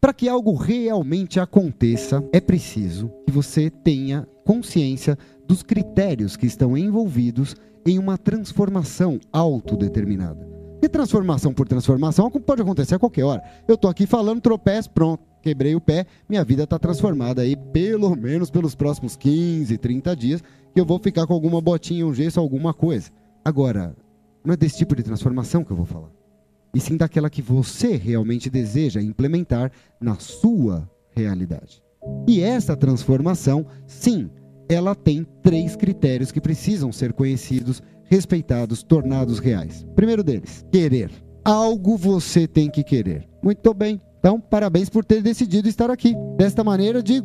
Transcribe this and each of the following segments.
Para que algo realmente aconteça, é preciso que você tenha consciência dos critérios que estão envolvidos em uma transformação autodeterminada. E transformação por transformação pode acontecer a qualquer hora. Eu estou aqui falando, tropeço, pronto, quebrei o pé, minha vida está transformada aí pelo menos pelos próximos 15, 30 dias, que eu vou ficar com alguma botinha, um gesso, alguma coisa. Agora, não é desse tipo de transformação que eu vou falar. E sim daquela que você realmente deseja implementar na sua realidade. E essa transformação, sim, ela tem três critérios que precisam ser conhecidos, respeitados, tornados reais. Primeiro deles, querer. Algo você tem que querer. Muito bem. Então, parabéns por ter decidido estar aqui. Desta maneira, de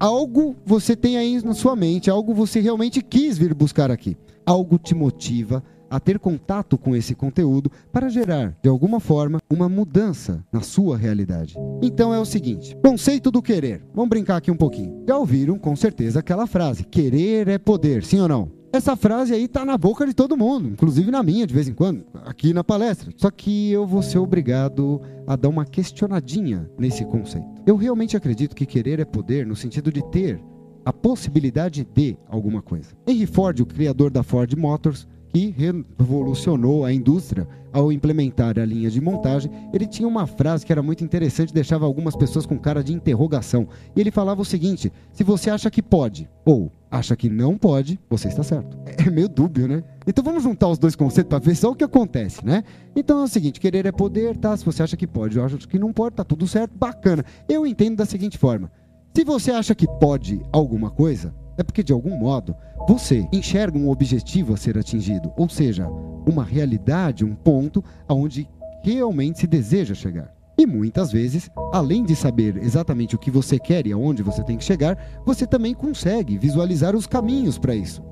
algo você tem aí na sua mente, algo você realmente quis vir buscar aqui. Algo te motiva a ter contato com esse conteúdo para gerar, de alguma forma, uma mudança na sua realidade. Então é o seguinte: conceito do querer. Vamos brincar aqui um pouquinho. Já ouviram com certeza aquela frase: querer é poder, sim ou não? Essa frase aí tá na boca de todo mundo, inclusive na minha de vez em quando, aqui na palestra. Só que eu vou ser obrigado a dar uma questionadinha nesse conceito. Eu realmente acredito que querer é poder no sentido de ter a possibilidade de alguma coisa. Henry Ford, o criador da Ford Motors, que revolucionou a indústria ao implementar a linha de montagem, ele tinha uma frase que era muito interessante, deixava algumas pessoas com cara de interrogação. E ele falava o seguinte: se você acha que pode ou acha que não pode, você está certo. É meio dúbio, né? Então vamos juntar os dois conceitos para ver só o que acontece, né? Então é o seguinte: querer é poder, tá? Se você acha que pode ou acha que não pode, tá tudo certo, bacana. Eu entendo da seguinte forma: se você acha que pode alguma coisa, é porque de algum modo você enxerga um objetivo a ser atingido, ou seja, uma realidade, um ponto aonde realmente se deseja chegar. E muitas vezes, além de saber exatamente o que você quer e aonde você tem que chegar, você também consegue visualizar os caminhos para isso.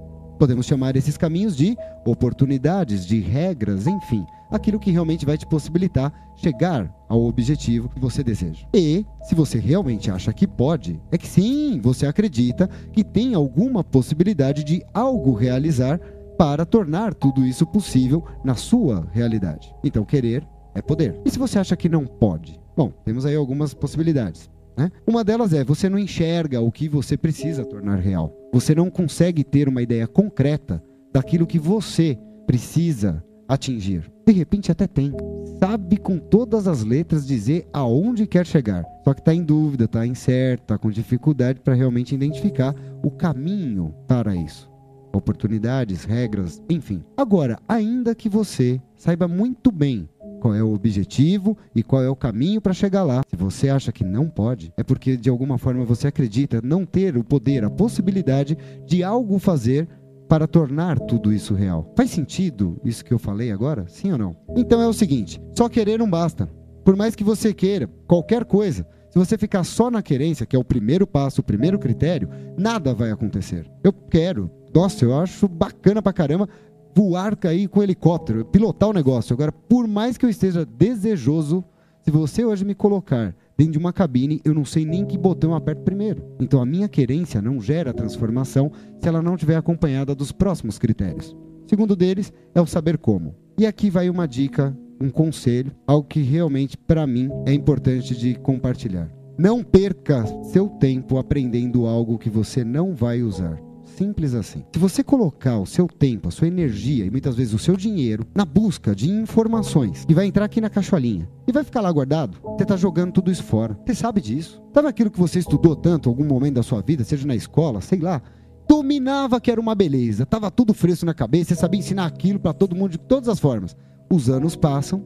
Podemos chamar esses caminhos de oportunidades, de regras, enfim, aquilo que realmente vai te possibilitar chegar ao objetivo que você deseja. E, se você realmente acha que pode, é que sim, você acredita que tem alguma possibilidade de algo realizar para tornar tudo isso possível na sua realidade. Então, querer é poder. E se você acha que não pode? Bom, temos aí algumas possibilidades. Né? Uma delas é você não enxerga o que você precisa tornar real. Você não consegue ter uma ideia concreta daquilo que você precisa atingir. De repente até tem. Sabe com todas as letras dizer aonde quer chegar. Só que está em dúvida, está incerto, está com dificuldade para realmente identificar o caminho para isso. Oportunidades, regras, enfim. Agora, ainda que você saiba muito bem qual é o objetivo e qual é o caminho para chegar lá. Se você acha que não pode, é porque de alguma forma você acredita não ter o poder, a possibilidade de algo fazer para tornar tudo isso real. Faz sentido isso que eu falei agora? Sim ou não? Então é o seguinte: só querer não basta. Por mais que você queira qualquer coisa, se você ficar só na querência, que é o primeiro passo, o primeiro critério, nada vai acontecer. Eu quero, nossa, eu acho bacana pra caramba voar, cair com helicóptero, pilotar o negócio. Agora, por mais que eu esteja desejoso, se você hoje me colocar dentro de uma cabine, eu não sei nem que botão aperto primeiro. Então, a minha querência não gera transformação se ela não estiver acompanhada dos próximos critérios. Segundo deles é o saber como. E aqui vai uma dica, um conselho, algo que realmente, para mim, é importante de compartilhar. Não perca seu tempo aprendendo algo que você não vai usar. Simples assim. Se você colocar o seu tempo, a sua energia e muitas vezes o seu dinheiro na busca de informações e vai entrar aqui na caixolinha e vai ficar lá guardado, você está jogando tudo isso fora. Você sabe disso. Sabe aquilo que você estudou tanto algum momento da sua vida, seja na escola, sei lá, dominava que era uma beleza, tava tudo fresco na cabeça, você sabia ensinar aquilo para todo mundo de todas as formas. Os anos passam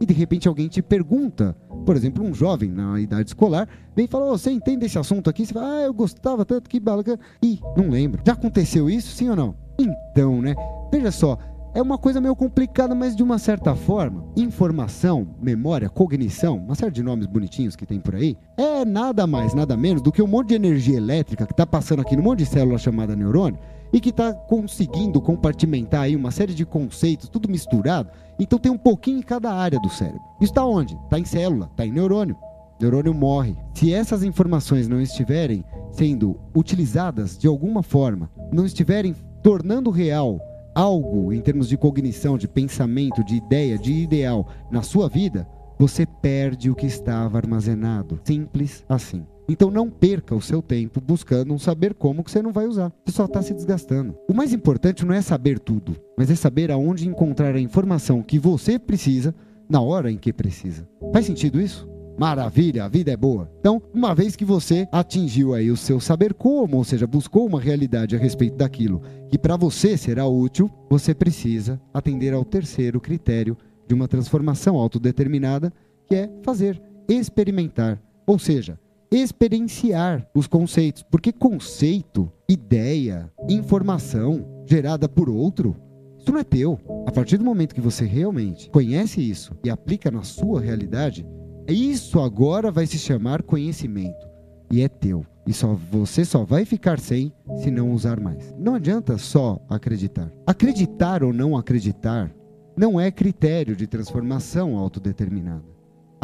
e de repente alguém te pergunta, por exemplo, um jovem na idade escolar, vem e fala: oh, Você entende esse assunto aqui? Você fala: Ah, eu gostava tanto que bala. Ih, não lembro. Já aconteceu isso, sim ou não? Então, né? Veja só, é uma coisa meio complicada, mas de uma certa forma, informação, memória, cognição, uma série de nomes bonitinhos que tem por aí, é nada mais, nada menos do que um monte de energia elétrica que está passando aqui no monte de célula chamada neurônio e que está conseguindo compartimentar aí uma série de conceitos, tudo misturado. Então tem um pouquinho em cada área do cérebro. Isso está onde? Está em célula, está em neurônio. Neurônio morre. Se essas informações não estiverem sendo utilizadas de alguma forma, não estiverem tornando real algo em termos de cognição, de pensamento, de ideia, de ideal na sua vida, você perde o que estava armazenado. Simples assim. Então não perca o seu tempo buscando um saber como que você não vai usar. Você só está se desgastando. O mais importante não é saber tudo, mas é saber aonde encontrar a informação que você precisa na hora em que precisa. Faz sentido isso? Maravilha, a vida é boa. Então, uma vez que você atingiu aí o seu saber como, ou seja, buscou uma realidade a respeito daquilo que para você será útil, você precisa atender ao terceiro critério de uma transformação autodeterminada, que é fazer, experimentar, ou seja, experienciar os conceitos, porque conceito, ideia, informação gerada por outro, isso não é teu. A partir do momento que você realmente conhece isso e aplica na sua realidade, isso agora vai se chamar conhecimento e é teu. E só você só vai ficar sem se não usar mais. Não adianta só acreditar. Acreditar ou não acreditar não é critério de transformação autodeterminada.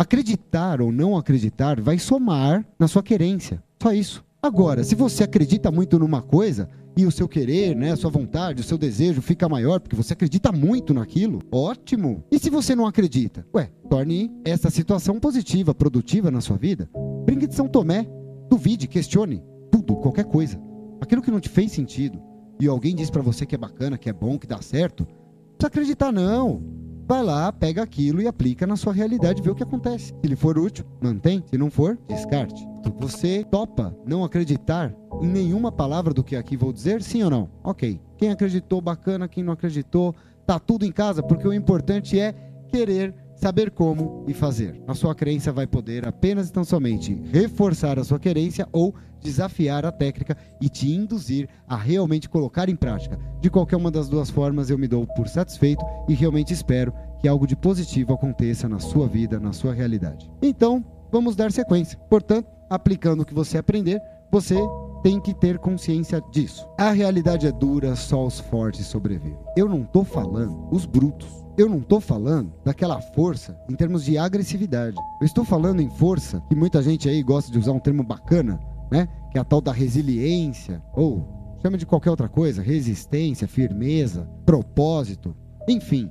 Acreditar ou não acreditar vai somar na sua querência. Só isso. Agora, se você acredita muito numa coisa e o seu querer, né, a sua vontade, o seu desejo fica maior porque você acredita muito naquilo, ótimo. E se você não acredita? Ué, torne essa situação positiva, produtiva na sua vida. Brinque de São Tomé. Duvide, questione tudo, qualquer coisa. Aquilo que não te fez sentido e alguém diz para você que é bacana, que é bom, que dá certo, precisa acreditar, não. Vai lá, pega aquilo e aplica na sua realidade, vê o que acontece. Se ele for útil, mantém. Se não for, descarte. Você topa não acreditar em nenhuma palavra do que aqui vou dizer, sim ou não? Ok. Quem acreditou, bacana. Quem não acreditou, tá tudo em casa, porque o importante é querer saber como e fazer. A sua crença vai poder apenas e tão somente reforçar a sua querência ou desafiar a técnica e te induzir a realmente colocar em prática. De qualquer uma das duas formas, eu me dou por satisfeito e realmente espero que algo de positivo aconteça na sua vida, na sua realidade. Então, vamos dar sequência. Portanto, aplicando o que você aprender, você tem que ter consciência disso. A realidade é dura, só os fortes sobrevivem. Eu não estou falando os brutos eu não estou falando daquela força em termos de agressividade. Eu estou falando em força, que muita gente aí gosta de usar um termo bacana, né? Que é a tal da resiliência, ou chama de qualquer outra coisa, resistência, firmeza, propósito. Enfim,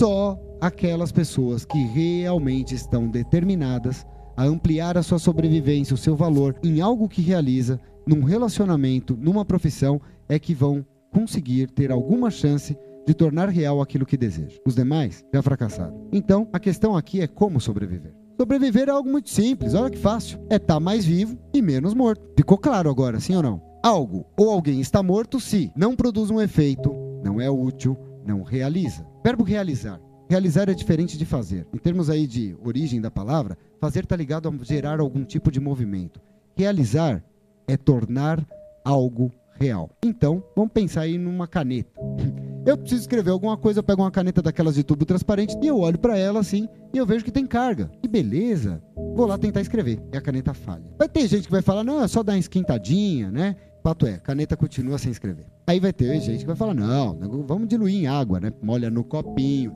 só aquelas pessoas que realmente estão determinadas a ampliar a sua sobrevivência, o seu valor em algo que realiza, num relacionamento, numa profissão, é que vão conseguir ter alguma chance de tornar real aquilo que deseja. Os demais já fracassaram. Então, a questão aqui é como sobreviver. Sobreviver é algo muito simples, olha que fácil. É estar tá mais vivo e menos morto. Ficou claro agora, sim ou não? Algo ou alguém está morto se não produz um efeito, não é útil, não realiza. Verbo realizar. Realizar é diferente de fazer. Em termos aí de origem da palavra, fazer está ligado a gerar algum tipo de movimento. Realizar é tornar algo real. Então, vamos pensar aí numa caneta. Eu preciso escrever alguma coisa, eu pego uma caneta daquelas de tubo transparente e eu olho para ela assim e eu vejo que tem carga. Que beleza! Vou lá tentar escrever e a caneta falha. Vai ter gente que vai falar, não, é só dar uma esquentadinha, né? Fato é, caneta continua sem escrever. Aí vai ter gente que vai falar, não, vamos diluir em água, né? Molha no copinho,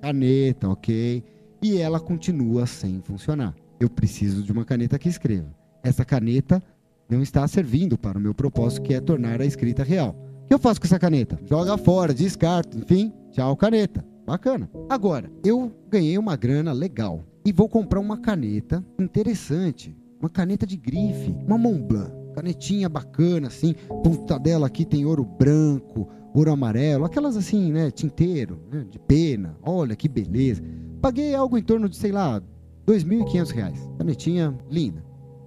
caneta, ok? E ela continua sem funcionar. Eu preciso de uma caneta que escreva. Essa caneta não está servindo para o meu propósito, que é tornar a escrita real. O que eu faço com essa caneta? Joga fora, descarto, enfim, tchau, caneta. Bacana. Agora, eu ganhei uma grana legal e vou comprar uma caneta interessante, uma caneta de grife, uma Montblanc, canetinha bacana assim, ponta dela aqui tem ouro branco, ouro amarelo, aquelas assim, né, tinteiro, né, de pena. Olha que beleza. Paguei algo em torno de, sei lá, R$ 2.500. Canetinha linda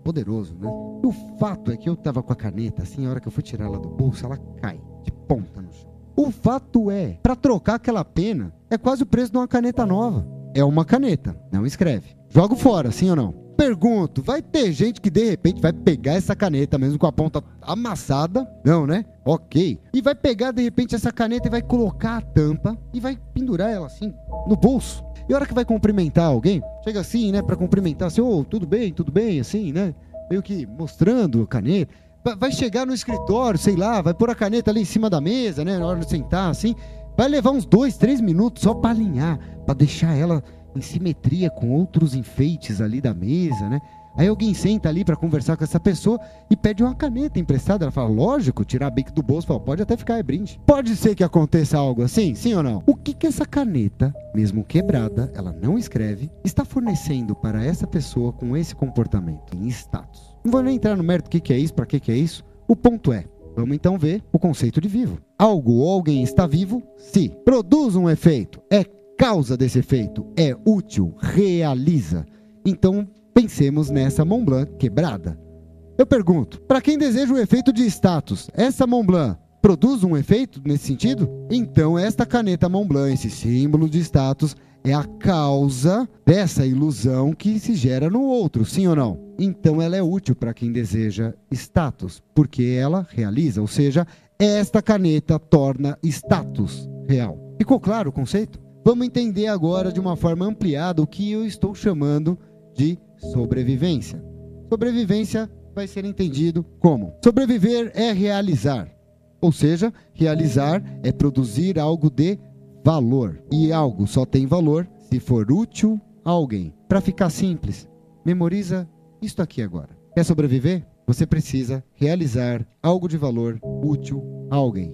poderoso, né? E o fato é que eu tava com a caneta, assim, a hora que eu fui tirar ela do bolso, ela cai de ponta no chão. O fato é, para trocar aquela pena, é quase o preço de uma caneta nova. É uma caneta, não escreve. Jogo fora, sim ou não? Pergunto, vai ter gente que de repente vai pegar essa caneta mesmo com a ponta amassada? Não, né? Ok. E vai pegar de repente essa caneta e vai colocar a tampa e vai pendurar ela assim no bolso. E a hora que vai cumprimentar alguém, chega assim, né, para cumprimentar, assim, ô, oh, tudo bem, tudo bem, assim, né? Meio que mostrando a caneta. Vai chegar no escritório, sei lá, vai pôr a caneta ali em cima da mesa, né, na hora de sentar, assim. Vai levar uns dois, três minutos só para alinhar, para deixar ela em simetria com outros enfeites ali da mesa, né? Aí alguém senta ali para conversar com essa pessoa e pede uma caneta emprestada. Ela fala, lógico, tirar a bico do bolso, fala, pode até ficar, é brinde. Pode ser que aconteça algo assim, sim ou não? O que que essa caneta, mesmo quebrada, ela não escreve, está fornecendo para essa pessoa com esse comportamento em status? Não vou nem entrar no mérito do que, que é isso, para que, que é isso. O ponto é, Vamos então ver o conceito de vivo. Algo ou alguém está vivo se produz um efeito, é causa desse efeito, é útil, realiza. Então pensemos nessa Mont Blanc quebrada. Eu pergunto, para quem deseja o efeito de status, essa Mont Blanc produz um efeito nesse sentido? Então esta caneta Mont Blanc, esse símbolo de status, é a causa dessa ilusão que se gera no outro, sim ou não? Então ela é útil para quem deseja status, porque ela realiza, ou seja, esta caneta torna status real. Ficou claro o conceito? Vamos entender agora de uma forma ampliada o que eu estou chamando de sobrevivência. Sobrevivência vai ser entendido como: sobreviver é realizar, ou seja, realizar é produzir algo de valor. E algo só tem valor se for útil a alguém. Para ficar simples, memoriza isto aqui agora. Quer sobreviver? Você precisa realizar algo de valor útil a alguém.